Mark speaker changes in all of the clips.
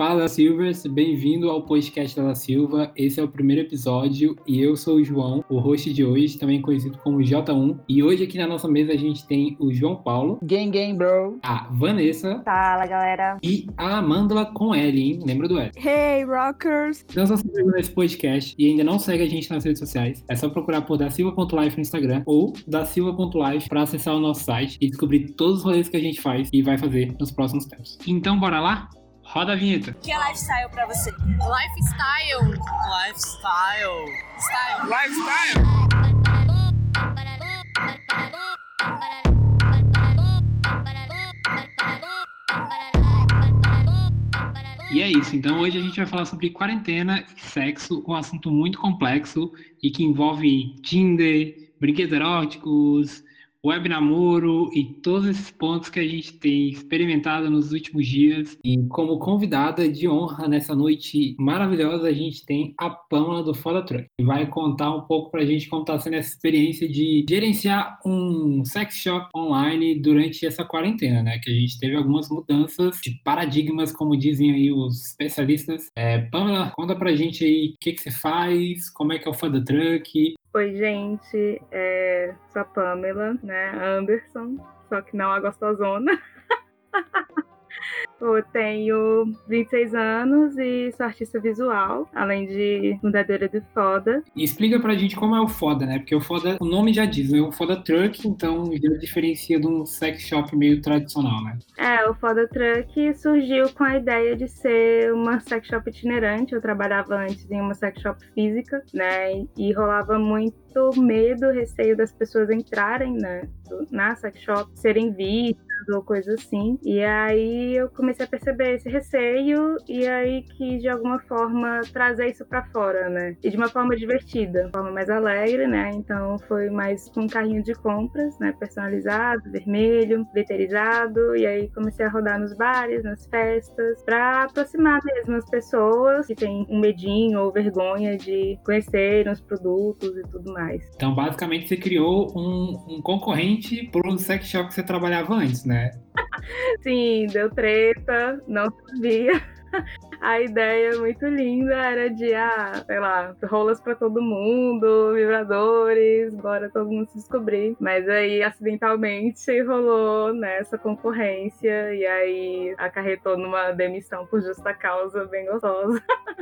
Speaker 1: Fala Silvers, bem-vindo ao podcast da Silva. Esse é o primeiro episódio e eu sou o João, o host de hoje, também conhecido como J1. E hoje aqui na nossa mesa a gente tem o João Paulo.
Speaker 2: Gang, gang, bro.
Speaker 1: A Vanessa.
Speaker 3: Fala, galera.
Speaker 1: E a Amanda com L, hein? Lembra do L?
Speaker 4: Hey, rockers.
Speaker 1: Então, se você está nesse podcast e ainda não segue a gente nas redes sociais, é só procurar por dasilva.life no Instagram ou dasilva.life para acessar o nosso site e descobrir todos os rolês que a gente faz e vai fazer nos próximos tempos. Então, bora lá? Roda a vinheta.
Speaker 3: O que é lifestyle pra você?
Speaker 5: Lifestyle. Lifestyle. Style. Lifestyle.
Speaker 1: E é isso. Então hoje a gente vai falar sobre quarentena e sexo, um assunto muito complexo e que envolve Tinder, brinquedos eróticos, web namoro e todos esses pontos que a gente tem experimentado nos últimos dias. E como convidada de honra nessa noite maravilhosa, a gente tem a Pamela do Foda Truck, que vai contar um pouco pra gente como tá sendo essa experiência de gerenciar um sex shop online durante essa quarentena, né? Que a gente teve algumas mudanças de paradigmas, como dizem aí os especialistas. É, Pamela, conta pra gente aí o que, que você faz, como é que é o Foda Truck,
Speaker 6: Oi, gente. É... Sou a Pamela, né? Anderson, só que não a gostosona. Eu tenho 26 anos e sou artista visual, além de fundadeira de Foda.
Speaker 1: E explica pra gente como é o Foda, né? Porque o Foda, o nome já diz, é um Foda Truck, então já diferencia de um sex shop meio tradicional, né?
Speaker 6: É, o Foda Truck surgiu com a ideia de ser uma sex shop itinerante. Eu trabalhava antes em uma sex shop física, né? E rolava muito medo, receio das pessoas entrarem né, na sex shop, serem vistas ou coisa assim. E aí eu comecei a perceber esse receio e aí quis de alguma forma trazer isso para fora, né? E de uma forma divertida, de forma mais alegre, né? Então foi mais com um carrinho de compras, né? Personalizado, vermelho, letterizado. E aí comecei a rodar nos bares, nas festas, para aproximar mesmo as pessoas que têm um medinho ou vergonha de conhecer os produtos e tudo mais.
Speaker 1: Então, basicamente, você criou um, um concorrente pro sex shop que você trabalhava antes, né?
Speaker 6: Sim, deu treta, não sabia. A ideia muito linda era de, ah, sei lá, rolas para todo mundo, vibradores, bora todo mundo se descobrir. Mas aí, acidentalmente, rolou nessa concorrência e aí acarretou numa demissão por justa causa bem gostosa.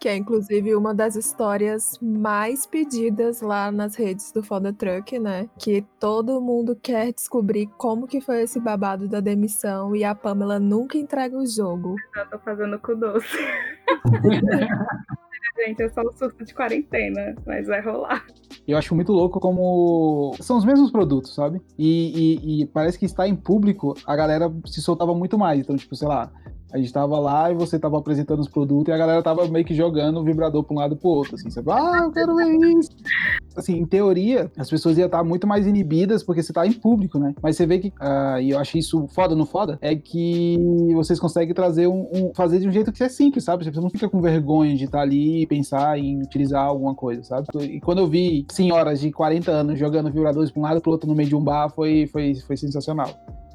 Speaker 4: Que é, inclusive, uma das histórias mais pedidas lá nas redes do Foda Truck, né? Que todo mundo quer descobrir como que foi esse babado da demissão e a Pamela nunca entrega o jogo.
Speaker 6: Eu tô fazendo com doce. Gente, é só um surto de quarentena, mas vai rolar.
Speaker 2: Eu acho muito louco como são os mesmos produtos, sabe? E, e, e parece que está em público, a galera se soltava muito mais. Então, tipo, sei lá, a gente tava lá e você tava apresentando os produtos e a galera tava meio que jogando o vibrador pra um lado pro outro, assim, sabe? Ah, eu quero ver isso! Assim, em teoria, as pessoas iam estar muito mais inibidas porque você tá em público, né? Mas você vê que, uh, e eu achei isso foda no foda, é que vocês conseguem trazer um, um, fazer de um jeito que é simples, sabe? Você não fica com vergonha de estar ali e pensar em utilizar alguma coisa, sabe? E quando eu vi senhoras de 40 anos jogando vibradores pra um lado pro outro no meio de um bar, foi, foi, foi sensacional.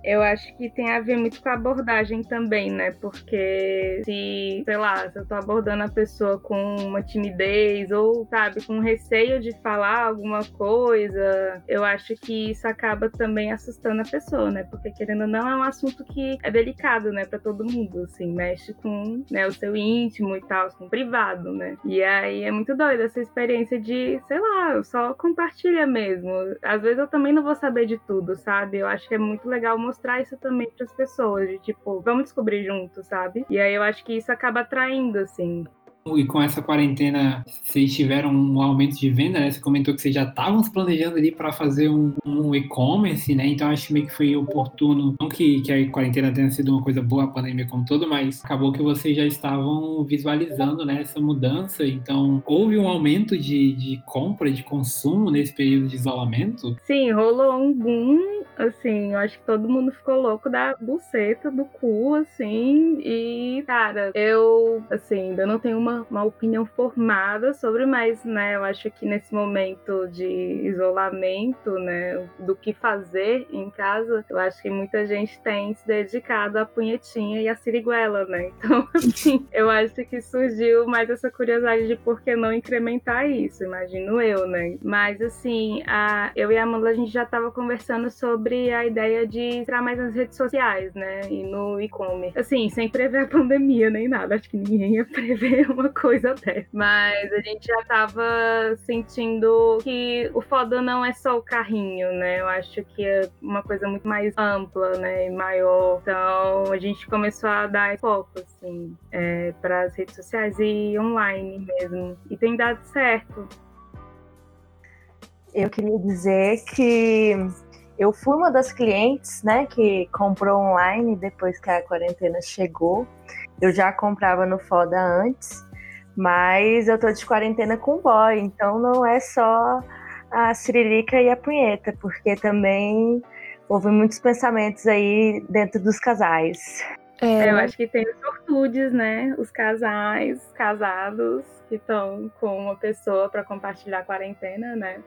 Speaker 6: Eu acho que tem a ver muito com a abordagem também, né? Porque se, sei lá, se eu tô abordando a pessoa com uma timidez ou, sabe, com receio de falar alguma coisa, eu acho que isso acaba também assustando a pessoa, né? Porque querendo ou não, é um assunto que é delicado, né, para todo mundo, assim, mexe com, né, o seu íntimo e tal, com o privado, né? E aí é muito doido essa experiência de, sei lá, só compartilha mesmo. Às vezes eu também não vou saber de tudo, sabe? Eu acho que é muito legal mostrar isso também para as pessoas, de tipo, vamos descobrir juntos, sabe? E aí eu acho que isso acaba atraindo, assim.
Speaker 1: E com essa quarentena, vocês tiveram um aumento de venda, né? Você comentou que vocês já estavam se planejando ali para fazer um, um e-commerce, né? Então acho meio que foi oportuno. Não que, que a quarentena tenha sido uma coisa boa, a pandemia como todo, mas acabou que vocês já estavam visualizando né, essa mudança. Então houve um aumento de, de compra, de consumo nesse período de isolamento?
Speaker 6: Sim, rolou um boom assim, eu acho que todo mundo ficou louco da buceta, do cu, assim. E, cara, eu, assim, ainda não tenho uma, uma opinião formada sobre, mas, né, eu acho que nesse momento de isolamento, né, do que fazer em casa, eu acho que muita gente tem se dedicado à punhetinha e à siriguela, né? Então, assim, eu acho que surgiu mais essa curiosidade de por que não incrementar isso, imagino eu, né? Mas, assim, a, eu e a Amanda, a gente já tava conversando sobre a ideia de entrar mais nas redes sociais, né? E no e-commerce. Assim, sem prever a pandemia nem nada. Acho que ninguém ia prever uma coisa dessa. Mas a gente já tava sentindo que o foda não é só o carrinho, né? Eu acho que é uma coisa muito mais ampla, né? E maior. Então a gente começou a dar foco, assim, é, para as redes sociais e online mesmo. E tem dado certo.
Speaker 3: Eu queria dizer que eu fui uma das clientes, né, que comprou online depois que a quarentena chegou. Eu já comprava no Foda antes, mas eu tô de quarentena com o boy, então não é só a Siririca e a punheta, porque também houve muitos pensamentos aí dentro dos casais.
Speaker 6: É, eu acho que tem os sortudes, né? Os casais casados que estão com uma pessoa para compartilhar a quarentena, né?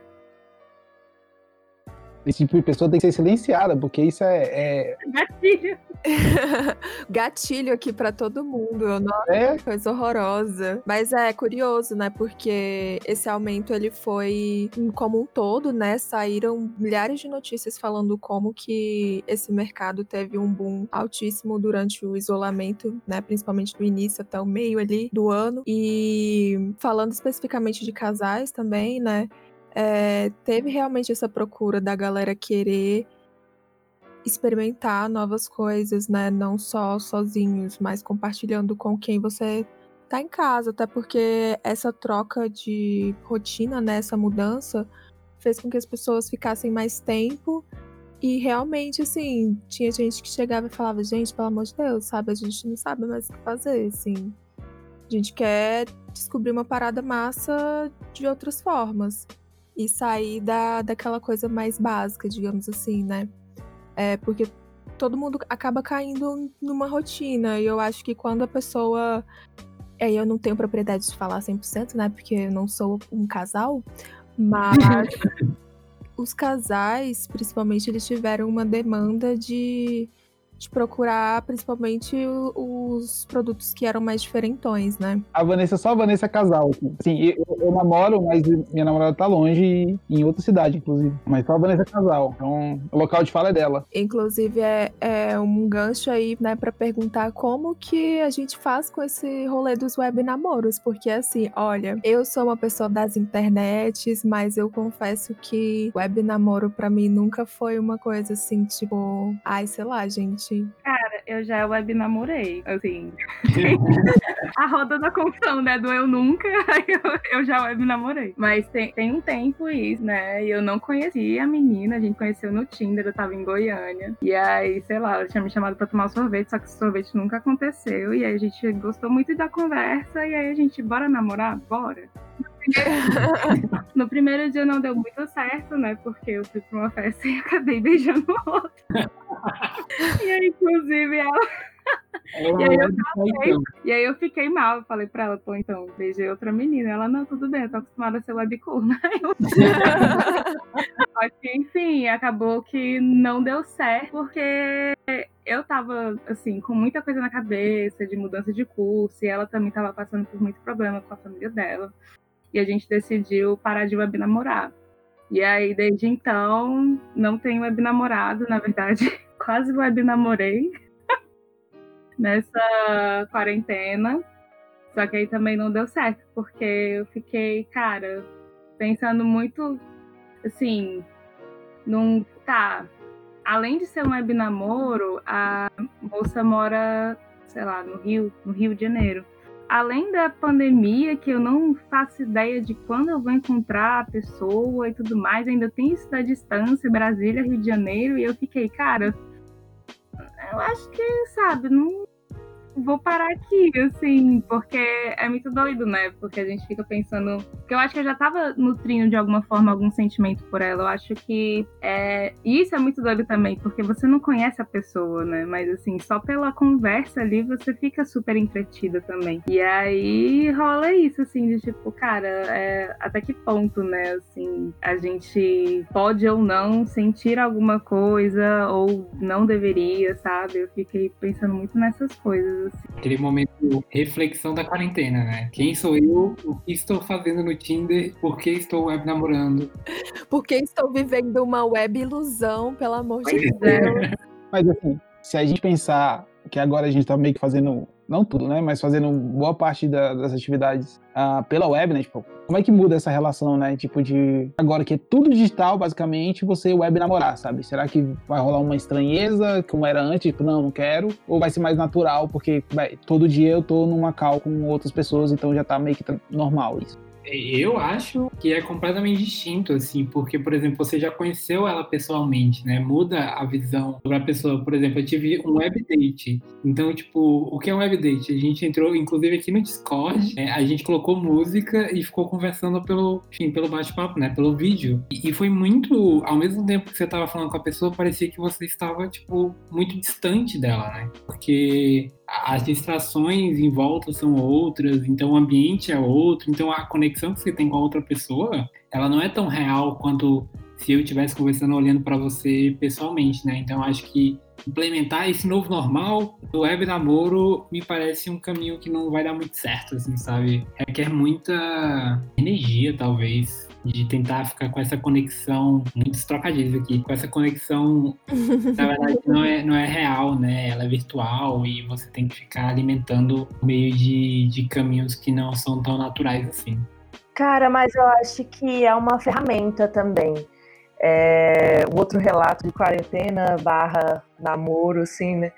Speaker 2: Esse tipo de pessoa tem que ser silenciada, porque isso é. é...
Speaker 6: Gatilho.
Speaker 4: Gatilho aqui para todo mundo. Nossa,
Speaker 2: É.
Speaker 4: coisa horrorosa. Mas é curioso, né? Porque esse aumento ele foi como um todo, né? Saíram milhares de notícias falando como que esse mercado teve um boom altíssimo durante o isolamento, né? Principalmente do início até o meio ali do ano. E falando especificamente de casais também, né? É, teve realmente essa procura da galera querer experimentar novas coisas, né? Não só sozinhos, mas compartilhando com quem você tá em casa, até porque essa troca de rotina, né, essa mudança fez com que as pessoas ficassem mais tempo. E realmente assim, tinha gente que chegava e falava, gente, pelo amor de Deus, sabe, a gente não sabe mais o que fazer, assim. A gente quer descobrir uma parada massa de outras formas e sair da, daquela coisa mais básica, digamos assim, né? É, porque todo mundo acaba caindo numa rotina, e eu acho que quando a pessoa. Aí eu não tenho propriedade de falar 100%, né? Porque eu não sou um casal, mas os casais, principalmente, eles tiveram uma demanda de, de procurar principalmente os produtos que eram mais diferentões, né?
Speaker 2: A Vanessa, só a Vanessa é casal. assim. Sim, eu, eu namoro, mas minha namorada tá longe, e em outra cidade, inclusive. Mas só a Vanessa é casal. Então, o local de fala é dela.
Speaker 4: Inclusive, é, é um gancho aí, né, pra perguntar como que a gente faz com esse rolê dos web namoros. Porque, assim, olha, eu sou uma pessoa das internets, mas eu confesso que web namoro pra mim nunca foi uma coisa assim, tipo, ai, sei lá, gente.
Speaker 6: Cara, eu já web namorei, assim. a roda da confusão, né? Do eu nunca, eu, eu já web namorei. Mas tem, tem um tempo isso, né? E eu não conhecia a menina, a gente conheceu no Tinder, eu tava em Goiânia. E aí, sei lá, ela tinha me chamado pra tomar sorvete, só que esse sorvete nunca aconteceu. E aí a gente gostou muito da conversa, e aí a gente, bora namorar? Bora. No primeiro dia não deu muito certo, né? Porque eu fui pra uma festa e acabei beijando o outro. e aí, inclusive, ela E aí eu E aí eu fiquei mal, eu falei pra ela, pô, então, beijei outra menina. Ela, não, tudo bem, eu tô acostumada a ser webcurna. Eu... Só que, enfim, acabou que não deu certo, porque eu tava, assim, com muita coisa na cabeça, de mudança de curso, e ela também tava passando por muito problema com a família dela. E a gente decidiu parar de web namorar. E aí, desde então, não tenho web namorado, na verdade, quase web namorei nessa quarentena. Só que aí também não deu certo, porque eu fiquei, cara, pensando muito assim, num. Tá. Além de ser um web namoro, a moça mora, sei lá, no Rio, no Rio de Janeiro. Além da pandemia, que eu não faço ideia de quando eu vou encontrar a pessoa e tudo mais, ainda tem isso da distância, Brasília, Rio de Janeiro, e eu fiquei, cara, eu acho que, sabe, não, vou parar aqui, assim, porque é muito doido, né? Porque a gente fica pensando. Porque eu acho que eu já tava nutrindo de alguma forma algum sentimento por ela. Eu acho que é... isso é muito doido também, porque você não conhece a pessoa, né? Mas assim, só pela conversa ali você fica super entretida também. E aí rola isso, assim, de tipo, cara, é... até que ponto, né? Assim, a gente pode ou não sentir alguma coisa, ou não deveria, sabe? Eu fiquei pensando muito nessas coisas. Assim.
Speaker 1: Aquele momento de reflexão da quarentena, né? Quem sou eu? O que estou fazendo no Tinder? Por que estou web namorando?
Speaker 4: Porque estou vivendo uma web ilusão, pelo amor de
Speaker 1: Pois
Speaker 4: Deus.
Speaker 2: Mas assim, se a gente pensar que agora a gente tá meio que fazendo, não tudo, né? Mas fazendo boa parte da- das atividades ah, pela web, né? Tipo, como é que muda essa relação, né? Tipo, de agora que é tudo digital, basicamente, você web namorar, sabe? Será que vai rolar uma estranheza, como era antes? Tipo, não, não quero. Ou vai ser mais natural, porque todo dia eu tô numa call com outras pessoas, então já tá meio que normal isso.
Speaker 1: Eu acho que é completamente distinto, assim, porque, por exemplo, você já conheceu ela pessoalmente, né? Muda a visão sobre a pessoa. Por exemplo, eu tive um web date. Então, tipo, o que é um web date? A gente entrou, inclusive, aqui no Discord, né? a gente colocou música e ficou conversando pelo, enfim, pelo bate-papo, né? Pelo vídeo. E, e foi muito, ao mesmo tempo que você tava falando com a pessoa, parecia que você estava, tipo, muito distante dela, né? Porque as distrações em volta são outras, então o ambiente é outro, então a conexão que você tem com a outra pessoa, ela não é tão real quanto se eu estivesse conversando olhando para você pessoalmente, né? Então acho que implementar esse novo normal do web namoro me parece um caminho que não vai dar muito certo, assim, sabe? Requer muita energia, talvez, de tentar ficar com essa conexão, muitos trocadilhos aqui, com essa conexão na verdade não é, não é real, né? Ela é virtual e você tem que ficar alimentando meio de, de caminhos que não são tão naturais assim.
Speaker 3: Cara, mas eu acho que é uma ferramenta também. É, o outro relato de quarentena barra namoro, assim, né?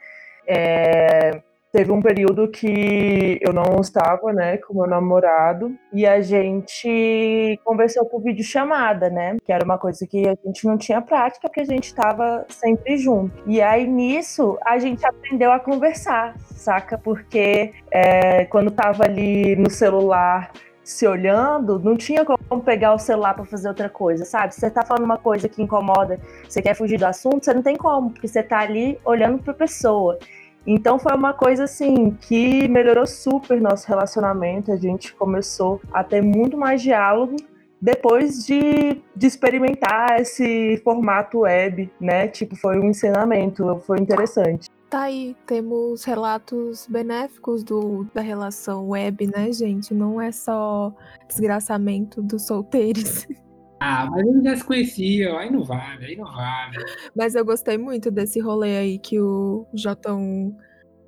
Speaker 3: É, teve um período que eu não estava, né, com meu namorado e a gente conversou por videochamada, né? Que era uma coisa que a gente não tinha prática, porque a gente estava sempre junto. E aí nisso a gente aprendeu a conversar, saca? Porque é, quando tava ali no celular se olhando, não tinha como pegar o celular para fazer outra coisa, sabe? Você tá falando uma coisa que incomoda, você quer fugir do assunto, você não tem como, porque você tá ali olhando para pessoa. Então foi uma coisa assim que melhorou super nosso relacionamento. A gente começou a ter muito mais diálogo depois de, de experimentar esse formato web, né? Tipo, foi um ensinamento, foi interessante.
Speaker 4: Tá aí, temos relatos benéficos do, da relação web, né, gente? Não é só desgraçamento dos solteiros.
Speaker 1: Ah, mas eles já se conheciam, aí não vale, aí não vale.
Speaker 4: Mas eu gostei muito desse rolê aí que o J1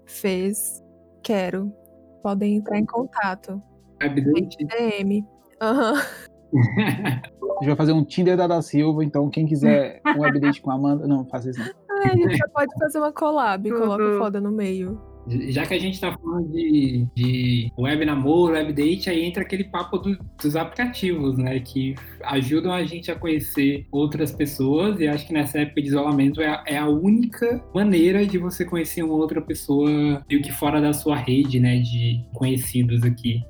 Speaker 4: fez. Quero. Podem entrar em contato.
Speaker 1: Webdate.
Speaker 4: DM. Aham.
Speaker 2: A gente vai fazer um Tinder da da Silva, então quem quiser um webdate com a Amanda, não, faça isso não.
Speaker 4: Ah, a gente já pode fazer uma collab, coloca o
Speaker 6: Uhum.
Speaker 4: foda no meio.
Speaker 1: Já que a gente tá falando de, de web namoro, web date, aí entra aquele papo do- dos aplicativos, né? Que ajudam a gente a conhecer outras pessoas. E acho que nessa época de isolamento é a, é a única maneira de você conhecer uma outra pessoa meio que fora da sua rede, né? De conhecidos aqui.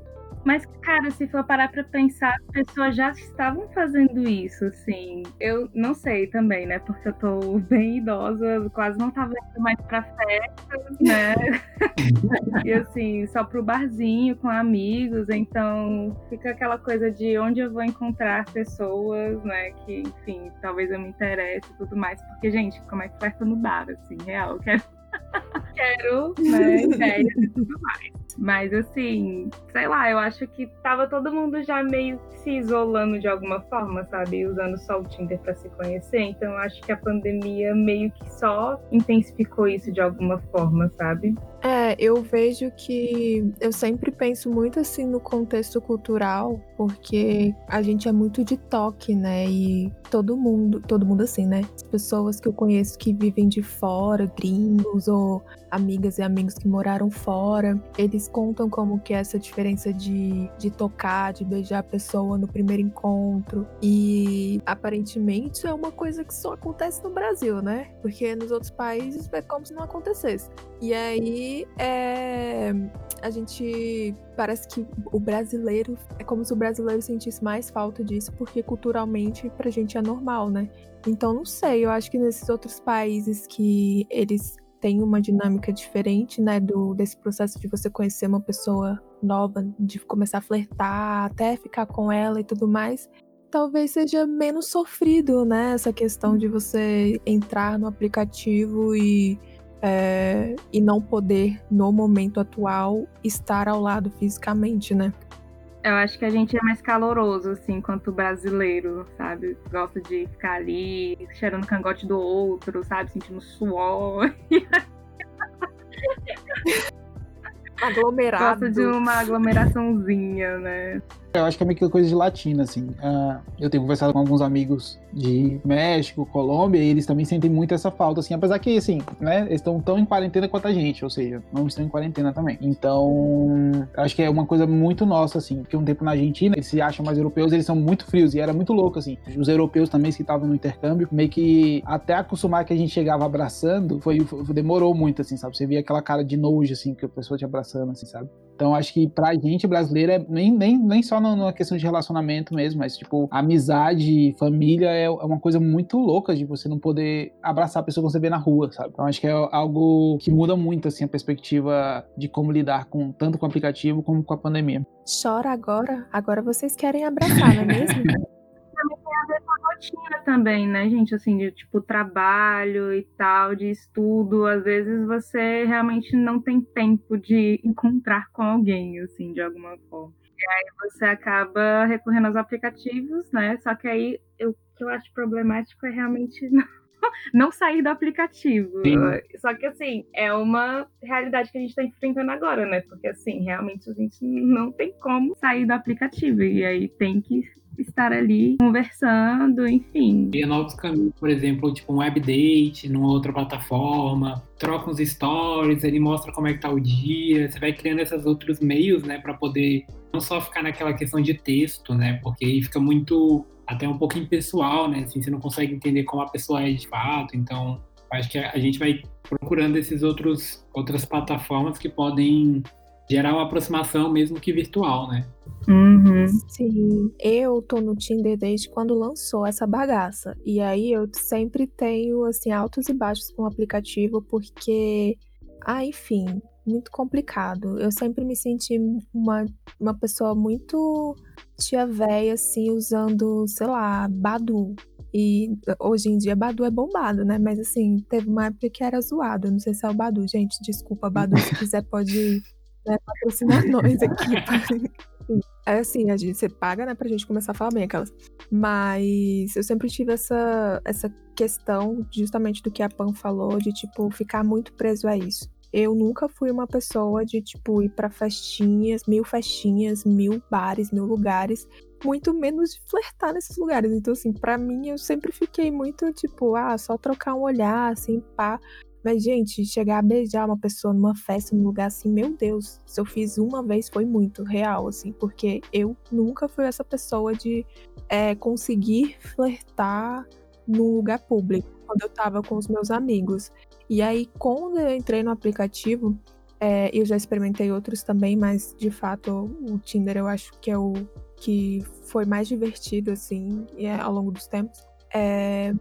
Speaker 6: Mas, cara, se for parar pra pensar, as pessoas já estavam fazendo isso, assim. Eu não sei também, né? Porque eu tô bem idosa, quase não tava indo mais pra festas, né? e assim, só pro barzinho com amigos. Então, fica aquela coisa de onde eu vou encontrar pessoas, né? Que, enfim, talvez eu me interesse e tudo mais. Porque, gente, como é que flerta no bar, assim, real? Eu quero. quero, né? Ideias e tudo mais. Mas assim, sei lá, eu acho que tava todo mundo já meio se isolando de alguma forma, sabe? Usando só o Tinder pra se conhecer. Então eu acho que a pandemia meio que só intensificou isso de alguma forma, sabe?
Speaker 4: É, eu vejo que eu sempre penso muito assim no contexto cultural, porque a gente é muito de toque, né? E todo mundo, todo mundo assim, né? As pessoas que eu conheço que vivem de fora, gringos ou amigas e amigos que moraram fora, eles contam como que é essa diferença de, de tocar, de beijar a pessoa no primeiro encontro. E aparentemente é uma coisa que só acontece no Brasil, né? Porque nos outros países é como se não acontecesse. E aí é, a gente parece que o brasileiro é como se o brasileiro sentisse mais falta disso, porque culturalmente pra gente é normal, né? Então não sei, eu acho que nesses outros países que eles têm uma dinâmica diferente, né, do desse processo de você conhecer uma pessoa nova, de começar a flertar, até ficar com ela e tudo mais, talvez seja menos sofrido, né, essa questão de você entrar no aplicativo e é, e não poder, no momento atual, estar ao lado fisicamente, né?
Speaker 6: Eu acho que a gente é mais caloroso, assim, enquanto brasileiro, sabe? Gosta de ficar ali, cheirando o cangote do outro, sabe? Sentindo suor.
Speaker 4: Aglomerado.
Speaker 6: Gosta de uma aglomeraçãozinha, né?
Speaker 2: Eu acho que é meio que coisa de latina, assim. Uh, eu tenho conversado com alguns amigos de México, Colômbia, e eles também sentem muito essa falta, assim. Apesar que, assim, né, eles estão tão em quarentena quanto a gente, ou seja, não estão em quarentena também. Então, acho que é uma coisa muito nossa, assim. Porque um tempo na Argentina, eles se acham mais europeus, eles são muito frios, e era muito louco, assim. Os europeus também que estavam no intercâmbio, meio que até acostumar que a gente chegava abraçando, foi, foi demorou muito, assim, sabe? Você via aquela cara de nojo, assim, que a pessoa te abraçando, assim, sabe? Então, acho que pra gente brasileira, é nem, nem, nem só na questão de relacionamento mesmo, mas, tipo, amizade, família é, é uma coisa muito louca de você não poder abraçar a pessoa que você vê na rua, sabe? Então, acho que é algo que muda muito, assim, a perspectiva de como lidar com tanto com o aplicativo como com a pandemia.
Speaker 4: Chora agora, agora vocês querem abraçar, não é mesmo?
Speaker 6: também tem a ver com a rotina também, né, gente? Assim, de tipo trabalho e tal, de estudo. Às vezes você realmente não tem tempo de encontrar com alguém, assim, de alguma forma. E aí você acaba recorrendo aos aplicativos, né? Só que aí eu, o que eu acho problemático é realmente não, sair do aplicativo.
Speaker 1: Sim.
Speaker 6: Só que assim, é uma realidade que a gente está enfrentando agora, né? Porque assim, realmente a gente não tem como sair do aplicativo. E aí tem que estar ali conversando, enfim.
Speaker 1: Cria novos caminhos, por exemplo, tipo um web date numa outra plataforma, troca uns stories, ele mostra como é que tá o dia, você vai criando esses outros meios, né, para poder não só ficar naquela questão de texto, né, porque aí fica muito até um pouco impessoal, né, assim, você não consegue entender como a pessoa é de fato, então acho que a gente vai procurando esses outros outras plataformas que podem gerar uma aproximação mesmo que virtual, né?
Speaker 6: Uhum.
Speaker 4: Sim, eu tô no Tinder desde quando lançou essa bagaça. E aí eu sempre tenho, assim, altos e baixos com o aplicativo, porque, ah, enfim, muito complicado. Eu sempre me senti uma, uma pessoa muito tia véia, assim, usando, sei lá, Badu. E hoje em dia Badu é bombado, né? Mas assim, teve uma época que era zoado. Eu não sei se é o Badu, gente. Desculpa, Badu, se quiser pode né, patrocinar nós aqui. É assim, a gente, você paga, né, pra gente começar a falar bem aquelas. Mas eu sempre tive essa, essa questão, justamente do que a Pan falou, de, tipo, ficar muito preso a isso. Eu nunca fui uma pessoa de, tipo, ir pra festinhas, mil festinhas, mil bares, mil lugares, muito menos de flertar nesses lugares. Então, assim, para mim, eu sempre fiquei muito, tipo, ah, só trocar um olhar, assim, pá. Mas, gente, chegar a beijar uma pessoa numa festa, num lugar assim, meu Deus, se eu fiz uma vez foi muito real, assim, porque eu nunca fui essa pessoa de é, conseguir flertar num lugar público, quando eu tava com os meus amigos. E aí, quando eu entrei no aplicativo, é, eu já experimentei outros também, mas de fato o Tinder eu acho que é o que foi mais divertido, assim, é, ao longo dos tempos. É,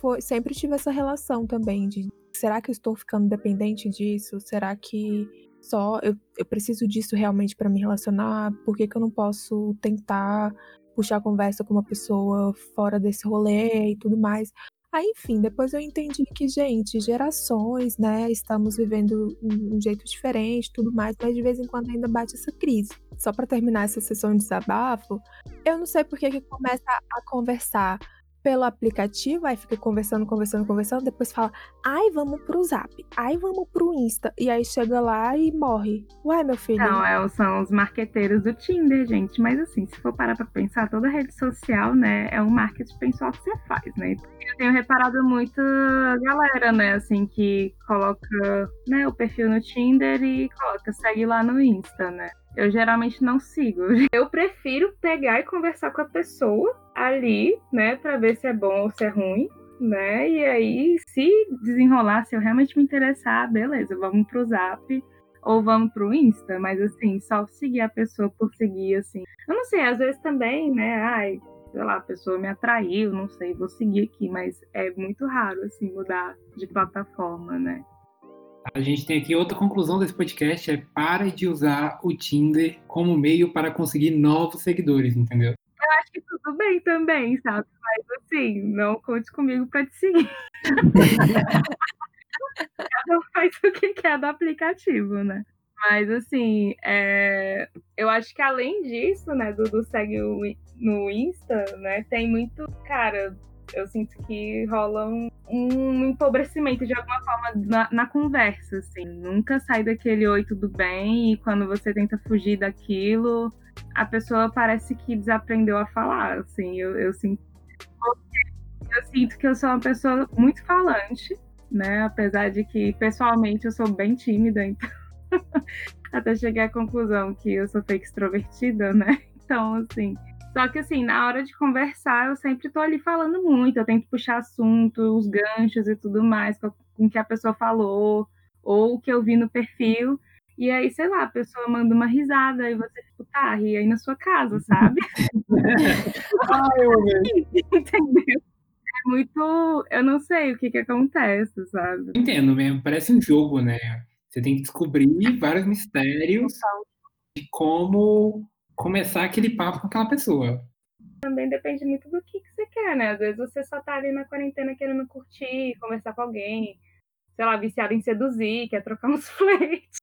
Speaker 4: foi, sempre tive essa relação também de será que eu estou ficando dependente disso? Será que só eu, eu preciso disso realmente para me relacionar? Por que, que eu não posso tentar puxar conversa com uma pessoa fora desse rolê e tudo mais? Aí, enfim, depois eu entendi que, gente, gerações, né, estamos vivendo um jeito diferente, tudo mais, mas de vez em quando ainda bate essa crise. Só para terminar essa sessão de desabafo, eu não sei por que que começa a conversar pelo aplicativo, aí fica conversando, conversando, conversando, depois fala, ai, vamos pro Zap, ai, vamos pro Insta, e aí chega lá e morre. Ué, meu filho.
Speaker 6: Não, é, são os marqueteiros do Tinder, gente. Mas assim, se for parar pra pensar, toda rede social, né, é um marketing pessoal que você faz, né? Eu tenho reparado muito galera, né, assim, que coloca né, o perfil no Tinder e coloca, segue lá no Insta, né? Eu geralmente não sigo. Eu prefiro pegar e conversar com a pessoa ali, né, para ver se é bom ou se é ruim, né? E aí, se desenrolar, se eu realmente me interessar, beleza, vamos pro Zap ou vamos pro Insta, mas assim, só seguir a pessoa por seguir, assim. Eu não sei, às vezes também, né? Ai, sei lá, a pessoa me atraiu, não sei, vou seguir aqui, mas é muito raro, assim, mudar de plataforma, né?
Speaker 1: A gente tem aqui outra conclusão desse podcast: é pare de usar o Tinder como meio para conseguir novos seguidores, entendeu?
Speaker 6: Eu acho que tudo bem também, sabe? Mas assim, não conte comigo para te seguir. Cada um faz o que quer do aplicativo, né? Mas assim, é... eu acho que além disso, né, do, do segue no Insta, né, tem muito, cara, eu sinto que rola um, um empobrecimento de alguma forma na, na, conversa, assim. Nunca sai daquele oi, tudo bem, e quando você tenta fugir daquilo, a pessoa parece que desaprendeu a falar, assim. Eu, eu sinto, eu sinto que eu sou uma pessoa muito falante, né? Apesar de que pessoalmente eu sou bem tímida, então. Até cheguei à conclusão que eu sou fake extrovertida, né? Então, assim, só que assim, na hora de conversar, eu sempre tô ali falando muito, eu tento puxar assunto, os ganchos e tudo mais com o que a pessoa falou, ou o que eu vi no perfil. E aí, sei lá, a pessoa manda uma risada e você, tipo, tá, ri aí na sua casa, sabe?
Speaker 2: Ai, eu
Speaker 6: Entendeu? É muito. Eu não sei o que que acontece, sabe?
Speaker 1: Entendo mesmo, parece um jogo, né? Você tem que descobrir vários mistérios de como começar aquele papo com aquela pessoa.
Speaker 6: Também depende muito do que, que você quer, né? Às vezes você só tá ali na quarentena querendo curtir, conversar com alguém, sei lá, viciado em seduzir, quer trocar uns fletes.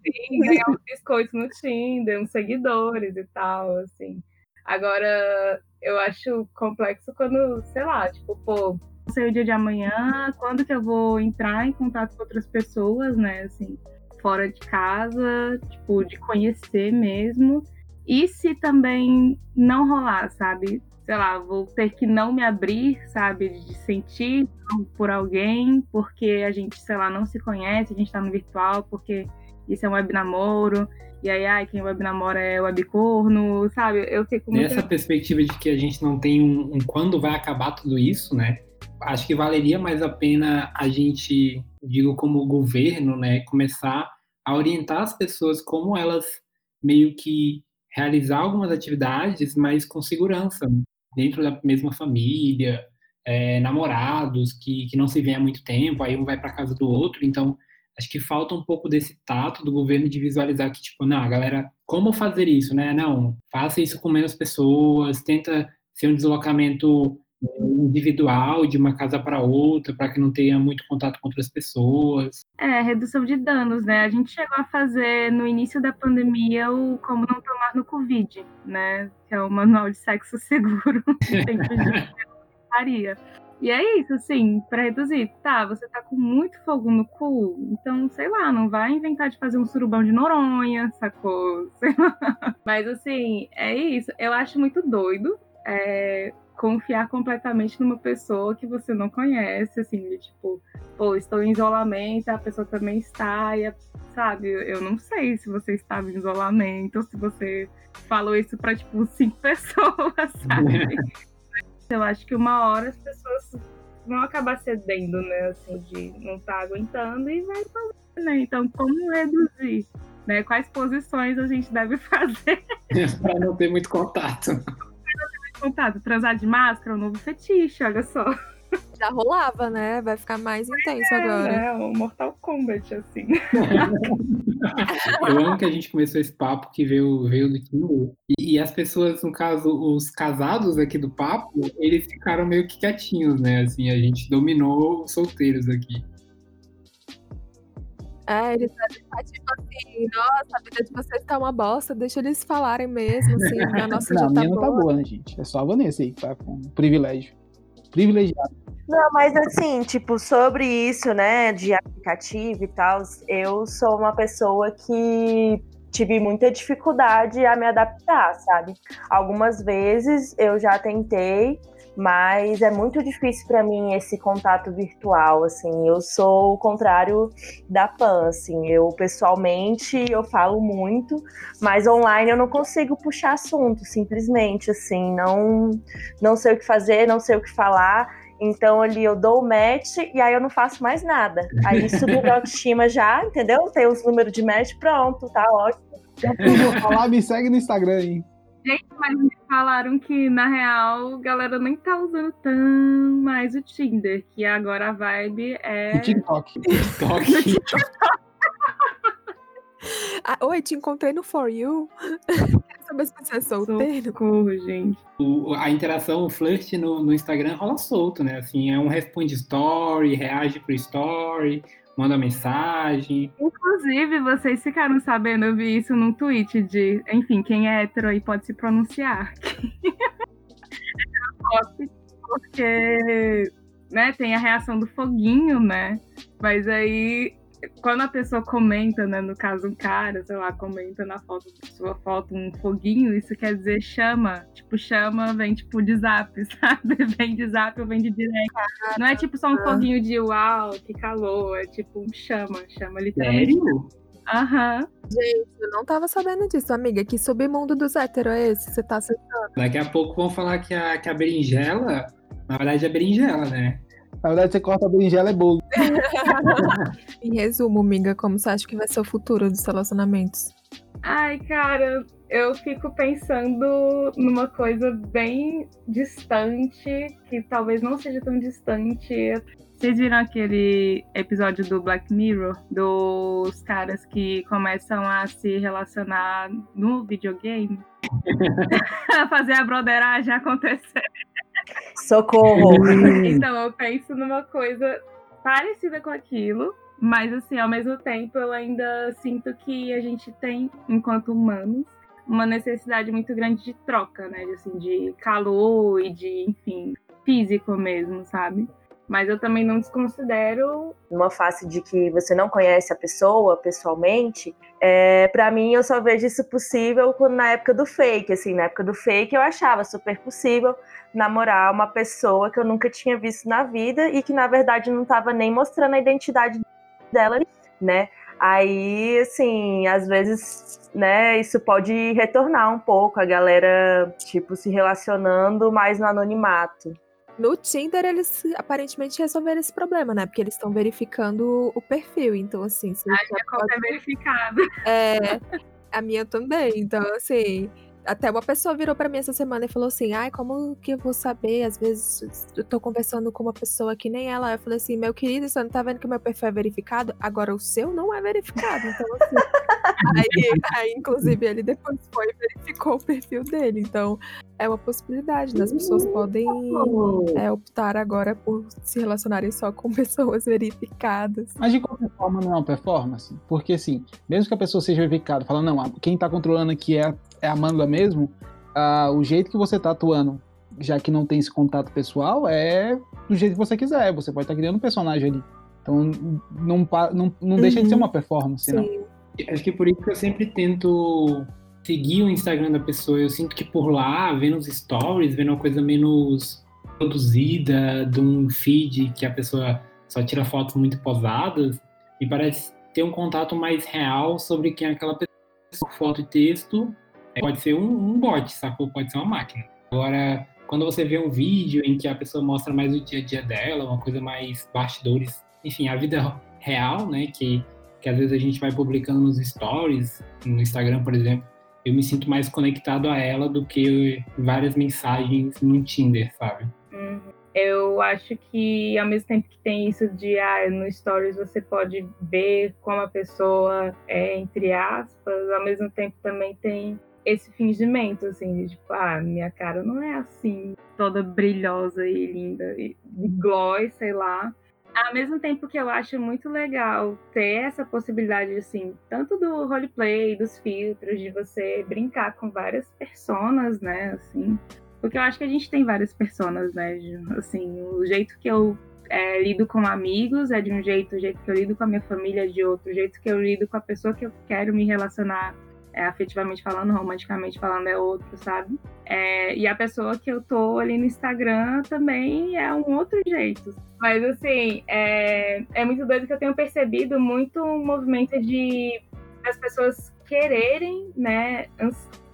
Speaker 6: é, ganhar uns biscoitos no Tinder, uns seguidores e tal, assim. Agora, eu acho complexo quando, sei lá, tipo, pô, não sei o dia de amanhã, quando que eu vou entrar em contato com outras pessoas, né, assim fora de casa, tipo, de conhecer mesmo. E se também não rolar, sabe? Sei lá, vou ter que não me abrir, sabe? De sentir por alguém, porque a gente, sei lá, não se conhece, a gente tá no virtual, porque isso é um web namoro. E aí, ai, quem web namora é webcorno, sabe? Eu fico muito...
Speaker 1: Nessa perspectiva de que a gente não tem um, um quando vai acabar tudo isso, né? Acho que valeria mais a pena a gente digo como governo, né, começar a orientar as pessoas como elas meio que realizar algumas atividades, mas com segurança, dentro da mesma família, é, namorados que, que não se vêem há muito tempo, aí um vai para casa do outro, então acho que falta um pouco desse tato do governo de visualizar que, tipo, não, galera, como fazer isso, né? Não, faça isso com menos pessoas, tenta ser um deslocamento individual de uma casa para outra, para que não tenha muito contato com outras pessoas.
Speaker 6: É, redução de danos, né? A gente chegou a fazer no início da pandemia o Como Não Tomar no Covid, né? Que é o Manual de Sexo Seguro. faria. E é isso, assim, para reduzir. Tá, você tá com muito fogo no cu, então, sei lá, não vai inventar de fazer um surubão de Noronha, sacou? Mas, assim, é isso. Eu acho muito doido. É, confiar completamente numa pessoa que você não conhece, assim, de tipo, pô, estou em isolamento, a pessoa também está, e, sabe, eu não sei se você estava em isolamento, ou se você falou isso para tipo, cinco pessoas, sabe? eu acho que uma hora as pessoas vão acabar cedendo, né, assim, de não estar tá aguentando e vai fazer, né? Então, como reduzir? Né? Quais posições a gente deve fazer?
Speaker 1: para não ter muito contato
Speaker 6: contato, transar de máscara é um novo fetiche, olha só.
Speaker 4: Já rolava, né? Vai ficar mais intenso é, agora.
Speaker 6: É, o Mortal Kombat, assim.
Speaker 1: Eu amo que a gente começou esse papo que veio, veio do Tinder. E, e, as pessoas, no caso, os casados aqui do papo, eles ficaram meio que quietinhos, né? Assim, a gente dominou os solteiros aqui.
Speaker 4: É, eles devem estar tipo assim, nossa, a vida de vocês tá uma bosta, deixa eles falarem mesmo, assim, a nossa
Speaker 2: não,
Speaker 4: já
Speaker 2: a
Speaker 4: tá
Speaker 2: minha não tá
Speaker 4: boa.
Speaker 2: boa, né, gente? É só a Vanessa aí que tá com privilégio. Privilegiado.
Speaker 3: Não, mas assim, tipo, sobre isso, né, de aplicativo e tal, eu sou uma pessoa que tive muita dificuldade a me adaptar, sabe? Algumas vezes eu já tentei, mas é muito difícil para mim esse contato virtual, assim. Eu sou o contrário da Pan, assim. Eu pessoalmente eu falo muito, mas online eu não consigo puxar assunto, simplesmente, assim, não não sei o que fazer, não sei o que falar. Então ali eu dou o match e aí eu não faço mais nada. Aí subiu minha autoestima já, entendeu? Tem os números de match, pronto, tá ótimo.
Speaker 2: Já vou falar, me segue no Instagram aí.
Speaker 6: Gente, mas me falaram que, na real, a galera nem tá usando tão mais o Tinder, que agora a vibe é.
Speaker 2: No TikTok.
Speaker 1: TikTok.
Speaker 4: Ah, oi, te encontrei no For You. Quero saber se você é solteiro.
Speaker 6: Socorro, gente.
Speaker 1: O- a interação, o flirt no, no Instagram rola solto, né? Assim, é um responde story, reage pro story, manda mensagem.
Speaker 6: Inclusive, vocês ficaram sabendo, eu vi isso num tweet de, enfim, quem é hétero aí pode se pronunciar. Porque, né, tem a reação do foguinho, né? Mas aí, quando a pessoa comenta, né, no caso um cara, sei lá, comenta na foto, sua foto um foguinho, isso quer dizer chama. Tipo, chama vem tipo de zap, sabe? Vem de zap ou vem de direct. Não é tipo só um foguinho de uau, que calor, é tipo um chama, chama literalmente.
Speaker 1: Sério?
Speaker 6: Aham.
Speaker 4: Gente, eu não tava sabendo disso, amiga. Que submundo dos héteros é esse? Você tá acessando?
Speaker 1: Daqui a pouco vão falar que a, que a berinjela, na verdade é berinjela, né?
Speaker 2: Na verdade, você corta a berinjela é bolo.
Speaker 4: Em resumo, amiga, como você acha que vai ser o futuro dos relacionamentos?
Speaker 6: Ai, cara, eu fico pensando numa coisa bem distante, que talvez não seja tão distante. Vocês viram aquele episódio do Black Mirror, dos caras que começam a se relacionar no videogame? fazer a broderagem acontecer.
Speaker 3: Socorro.
Speaker 6: Então, eu penso numa coisa parecida com aquilo, mas assim, ao mesmo tempo, eu ainda sinto que a gente tem, enquanto humanos, uma necessidade muito grande de troca, né? De, assim, de calor e de, enfim, físico mesmo, sabe? Mas eu também não desconsidero.
Speaker 3: Numa face de que você não conhece a pessoa pessoalmente, é, para mim eu só vejo isso possível na época do fake. Assim, na época do fake eu achava super possível namorar uma pessoa que eu nunca tinha visto na vida e que na verdade não estava nem mostrando a identidade dela, né? Aí, assim, às vezes, né, isso pode retornar um pouco a galera, tipo, se relacionando mais no anonimato.
Speaker 4: No Tinder, eles aparentemente resolveram esse problema, né? Porque eles estão verificando o perfil. Então, assim, você já
Speaker 6: Minha conta
Speaker 4: pode-
Speaker 6: é verificada.
Speaker 4: É, a minha também. Então, assim, até uma pessoa virou pra mim essa semana e falou assim: ai, como que eu vou saber? Às vezes eu tô conversando com uma pessoa que nem ela. Eu falei assim: meu querido, você não tá vendo que meu perfil é verificado? Agora o seu não é verificado. Então, assim. aí, aí, inclusive, ele depois foi e verificou o perfil dele. Então, é uma possibilidade, né? As pessoas podem é, optar agora por se relacionarem só com pessoas verificadas.
Speaker 2: Mas de qualquer forma não é uma performance. Porque assim, mesmo que a pessoa seja verificada, falando, não, quem tá controlando aqui é, é a Amanda mesmo, ah, o jeito que você tá atuando, já que não tem esse contato pessoal, é do jeito que você quiser. Você pode estar criando um personagem ali. Então não, não, não deixa de ser
Speaker 4: Uhum.
Speaker 2: uma performance, não.
Speaker 4: Sim.
Speaker 1: Acho que por isso que eu sempre tento seguir o Instagram da pessoa. Eu sinto que por lá, vendo os stories, vendo uma coisa menos produzida, de um feed que a pessoa só tira fotos muito posadas, me parece ter um contato mais real sobre quem é aquela pessoa. Foto e texto pode ser um, um bot, sacou? Pode ser uma máquina. Agora, quando você vê um vídeo em que a pessoa mostra mais o dia a dia dela, uma coisa mais bastidores, enfim, a vida real, né? Que que às vezes a gente vai publicando nos stories, no Instagram, por exemplo, eu me sinto mais conectado a ela do que várias mensagens no Tinder, sabe?
Speaker 6: Uhum. Eu acho que ao mesmo tempo que tem isso de ah, no Stories você pode ver como a pessoa é, entre aspas, ao mesmo tempo também tem esse fingimento, assim, de tipo, ah, minha cara não é assim, toda brilhosa e linda, e de gloss, sei lá. ao mesmo tempo que eu acho muito legal ter essa possibilidade, assim, tanto do roleplay, dos filtros, de você brincar com várias personas, né, assim, porque eu acho que a gente tem várias personas, né, assim, o jeito que eu é, lido com amigos é de um jeito, o jeito que eu lido com a minha família é de outro, o jeito que eu lido com a pessoa que eu quero me relacionar é, afetivamente falando, romanticamente falando, é outro, sabe? É, e a pessoa que eu tô ali no Instagram também é um outro jeito. Mas, assim, é, é muito doido que eu tenho percebido muito um movimento de as pessoas quererem, né,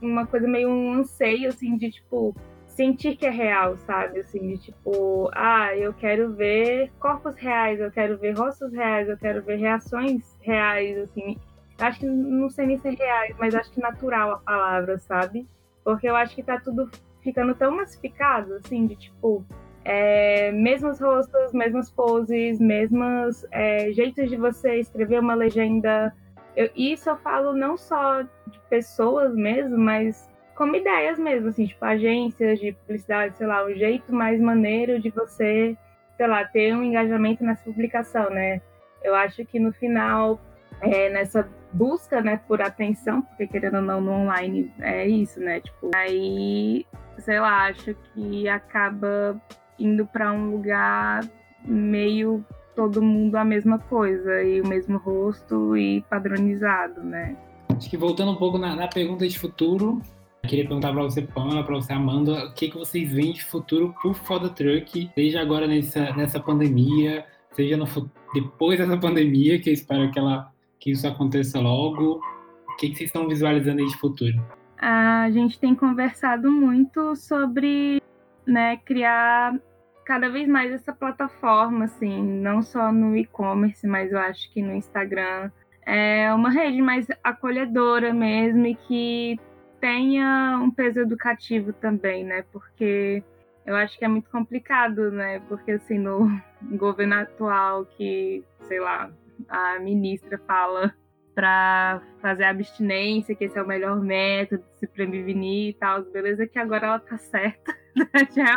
Speaker 6: uma coisa meio um anseio, assim, de, tipo, sentir que é real, sabe? Assim, de tipo, ah, eu quero ver corpos reais, eu quero ver rostos reais, eu quero ver reações reais, assim acho que não sei nem se é reais, mas acho que natural a palavra, sabe? Porque eu acho que tá tudo ficando tão massificado, assim, de tipo, é, mesmos rostos, mesmas poses, mesmos é, jeitos de você escrever uma legenda. Eu, isso eu falo não só de pessoas mesmo, mas como ideias mesmo, assim, tipo, agências de publicidade, sei lá, o jeito mais maneiro de você, sei lá, ter um engajamento nessa publicação, né? Eu acho que no final, é, nessa busca, né, por atenção, porque querendo ou não, no online é isso, né? Tipo, aí, sei lá, acho que acaba indo para um lugar meio todo mundo a mesma coisa e o mesmo rosto e padronizado, né?
Speaker 1: Acho que voltando um pouco na, na pergunta de futuro, queria perguntar para você, Pamela, para você, Amanda, o que, que vocês veem de futuro pro Foda Truck, seja agora nessa, nessa pandemia, seja no, depois dessa pandemia, que eu espero que ela que isso aconteça logo? O que, que vocês estão visualizando aí de futuro?
Speaker 6: A gente tem conversado muito sobre né, criar cada vez mais essa plataforma, assim, não só no e-commerce, mas eu acho que no Instagram. É uma rede mais acolhedora mesmo e que tenha um peso educativo também, né? Porque eu acho que é muito complicado, né? Porque assim, no governo atual que, sei lá, a ministra fala para fazer abstinência, que esse é o melhor método se prevenir e tal, beleza que agora ela tá certa, já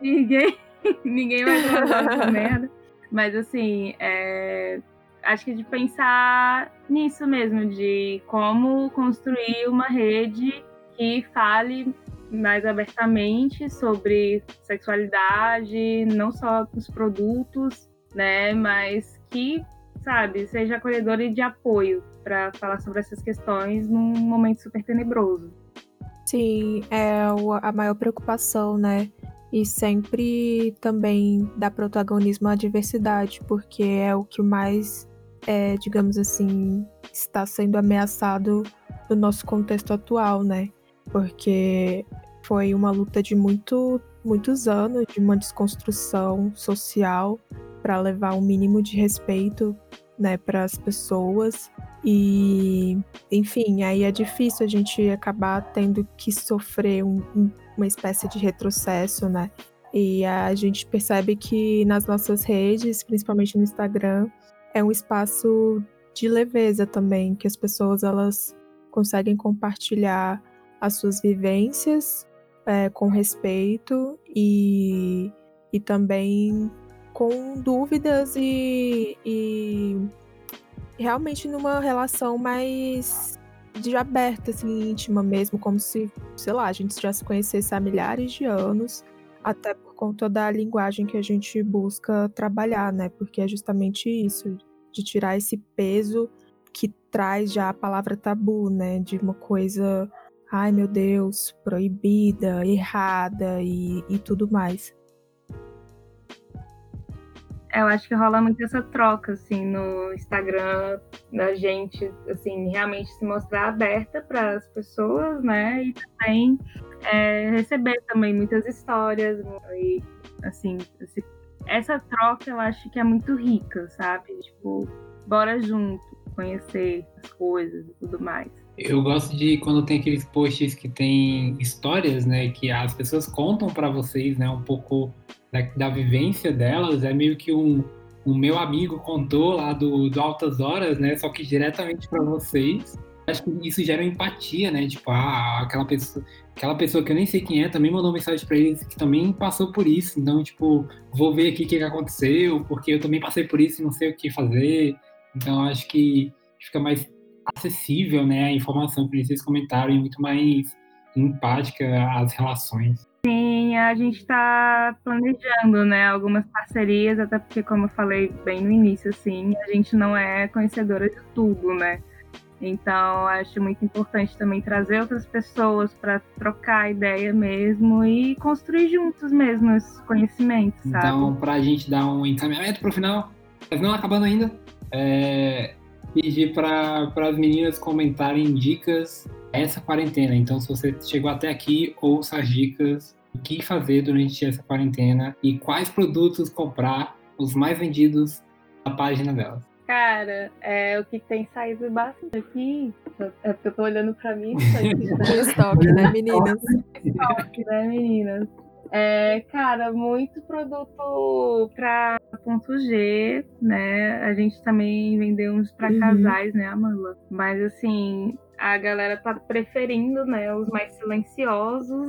Speaker 6: ninguém, ninguém vai falar essa merda. Mas assim, é, acho que de pensar nisso mesmo, de como construir uma rede que fale mais abertamente sobre sexualidade, não só dos produtos, né, mas que sabe, seja acolhedora e de apoio para falar sobre essas questões num momento super tenebroso.
Speaker 4: Sim, é a maior preocupação, né? E sempre também dá protagonismo à diversidade, porque é o que mais, é, digamos assim, está sendo ameaçado no nosso contexto atual, né? Porque foi uma luta de muito, muitos anos, de uma desconstrução social para levar um mínimo de respeito né, para as pessoas. E, enfim, aí é difícil a gente acabar tendo que sofrer um, uma espécie de retrocesso, né? E a gente percebe que nas nossas redes, principalmente no Instagram, é um espaço de leveza também, que as pessoas elas conseguem compartilhar as suas vivências é, com respeito e, e também com dúvidas e, e realmente numa relação mais de aberta, assim, íntima mesmo, como se, sei lá, a gente já se conhecesse há milhares de anos, até por conta da linguagem que a gente busca trabalhar, né? Porque é justamente isso, de tirar esse peso que traz já a palavra tabu, né? De uma coisa, ai meu Deus, proibida, errada e, e tudo mais
Speaker 6: eu acho que rola muito essa troca, assim, no Instagram da gente, assim, realmente se mostrar aberta para as pessoas, né? E também é, receber também muitas histórias e, assim, essa troca eu acho que é muito rica, sabe? Tipo, bora junto, conhecer as coisas e tudo mais.
Speaker 1: Eu gosto de quando tem aqueles posts que tem histórias, né, que as pessoas contam para vocês, né, um pouco da, da vivência delas, é meio que um, um meu amigo contou lá do, do Altas Horas, né? Só que diretamente para vocês. acho que isso gera empatia, né? Tipo, ah, aquela pessoa, aquela pessoa que eu nem sei quem é também mandou mensagem para eles que também passou por isso. Então, tipo, vou ver aqui o que, que aconteceu, porque eu também passei por isso e não sei o que fazer. Então, acho que fica mais acessível, né, a informação que vocês comentaram e muito mais empática às relações.
Speaker 6: Sim, a gente está planejando, né, algumas parcerias, até porque, como eu falei bem no início, assim, a gente não é conhecedora de tudo, né? Então, acho muito importante também trazer outras pessoas para trocar ideia mesmo e construir juntos mesmo esses conhecimentos, sabe?
Speaker 1: Então, para a gente dar um encaminhamento para o final, mas não acabando ainda, é, pedir para as meninas comentarem dicas essa quarentena. Então, se você chegou até aqui, ouça as dicas do que fazer durante essa quarentena e quais produtos comprar, os mais vendidos na página delas.
Speaker 6: Cara, é, o que tem saído bastante aqui, é porque eu tô olhando pra mim. Tá
Speaker 4: estoque, né, meninas?
Speaker 6: Estoque, né, meninas? É, cara, muito produto para ponto G, né? A gente também vendeu uns para uhum. casais, né, Amanda? Mas assim, a galera tá preferindo, né, os mais silenciosos.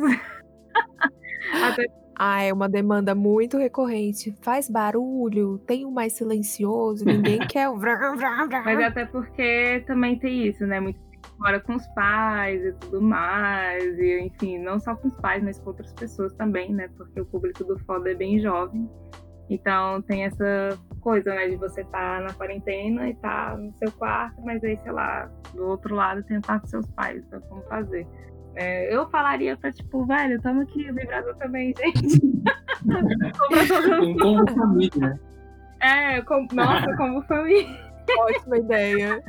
Speaker 4: Até ah, é uma demanda muito recorrente. Faz barulho, tem um mais silencioso, ninguém quer o.
Speaker 6: Mas até porque também tem isso, né? Muito mora com os pais e tudo mais. E, enfim, não só com os pais, mas com outras pessoas também, né? Porque o público do foda é bem jovem. Então tem essa coisa, né, de você estar tá na quarentena e tá no seu quarto, mas aí, sei lá, do outro lado tem o quarto dos seus pais, então como fazer? É, eu falaria pra, tipo, velho, toma aqui o vibrador também, gente.
Speaker 1: como família, né?
Speaker 6: É, com, nossa, como família.
Speaker 4: Ótima ideia.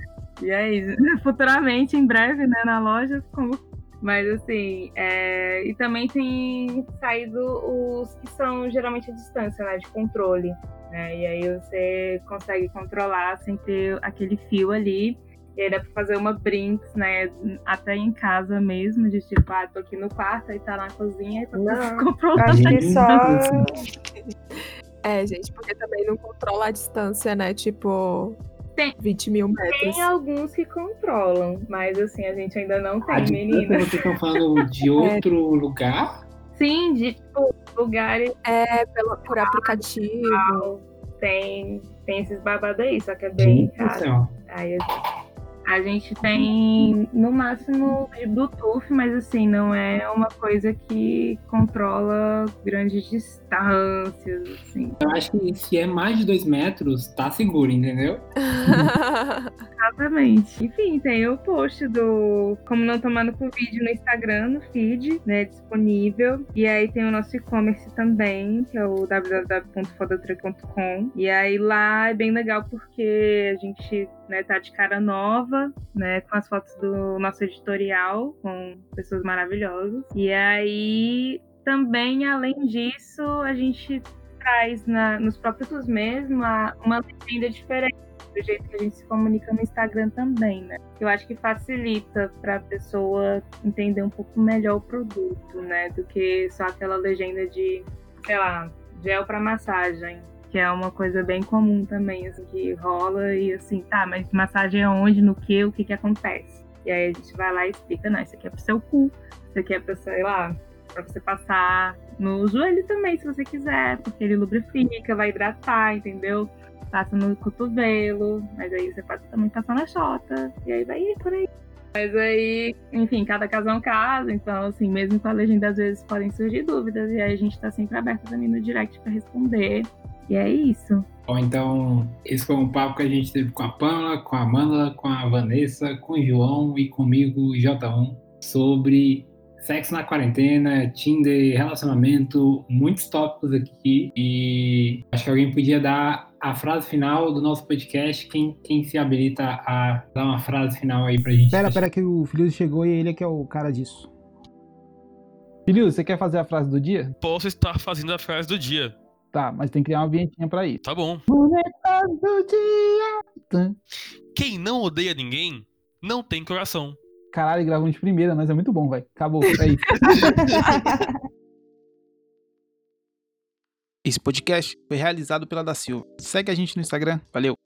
Speaker 6: E é isso. Futuramente, em breve, né, na loja, como. Mas assim, é... e também tem saído os que são geralmente a distância, né, de controle. Né? E aí você consegue controlar sem ter aquele fio ali. E aí dá pra fazer uma brinks, né? Até em casa mesmo, de tipo, ah, tô aqui no quarto, aí tá na cozinha, e tô controlando.
Speaker 3: Acho que só.
Speaker 4: É, gente, porque também não controla a distância, né? Tipo, tem, 20 mil metros.
Speaker 6: Tem alguns que controlam, mas assim, a gente ainda não tem, menina.
Speaker 1: Vocês estão falando de é. outro é. lugar?
Speaker 6: Sim, de tipo, lugares.
Speaker 4: É, pelo, por aplicativo.
Speaker 6: Tem, tem esses babados aí, só que é bem caro. Aí, a gente tem no máximo de Bluetooth, mas assim, não é uma coisa que controla grandes distâncias, assim.
Speaker 1: Eu acho que se é mais de dois metros, tá seguro, entendeu?
Speaker 6: Exatamente. Enfim, tem o post do Como Não Tomando Covid no Instagram, no feed, né, disponível. E aí tem o nosso e-commerce também, que é o www.fodatruck.com. E aí lá é bem legal porque a gente né, tá de cara nova, né, com as fotos do nosso editorial, com pessoas maravilhosas. E aí, também, além disso, a gente traz na, nos próprios mesmo uma, uma legenda diferente do jeito que a gente se comunica no Instagram também, né? Eu acho que facilita para a pessoa entender um pouco melhor o produto, né? Do que só aquela legenda de, sei lá, gel para massagem, que é uma coisa bem comum também, assim, que rola e assim, tá, mas massagem aonde, no que, o que que acontece? E aí a gente vai lá e explica, não, isso aqui é pro seu cu, isso aqui é pra, sei lá, pra você passar no joelho também, se você quiser, porque ele lubrifica, vai hidratar, entendeu? Passa no cotovelo, mas aí você pode também passar na chota, e aí vai por aí. Mas aí, enfim, cada caso é um caso, então, assim, mesmo com a legenda, às vezes podem surgir dúvidas, e aí a gente tá sempre aberto também no direct para responder. E é isso.
Speaker 1: Bom, então, esse foi um papo que a gente teve com a Pamela, com a Amanda, com a Vanessa, com o João e comigo, J1, sobre sexo na quarentena, Tinder, relacionamento, muitos tópicos aqui. E acho que alguém podia dar a frase final do nosso podcast. Quem, quem se habilita a dar uma frase final aí pra gente?
Speaker 2: Pera, pera, que o Filho chegou e ele é que é o cara disso. Filho, você quer fazer a frase do dia?
Speaker 7: Posso estar fazendo a frase do dia.
Speaker 2: Tá, mas tem que criar uma vinhetinha pra isso.
Speaker 7: Tá bom.
Speaker 2: do dia.
Speaker 7: Quem não odeia ninguém, não tem coração.
Speaker 2: Caralho, gravamos de primeira, mas é muito bom, vai. Acabou, é isso. Esse podcast foi realizado pela Da Silva. Segue a gente no Instagram. Valeu!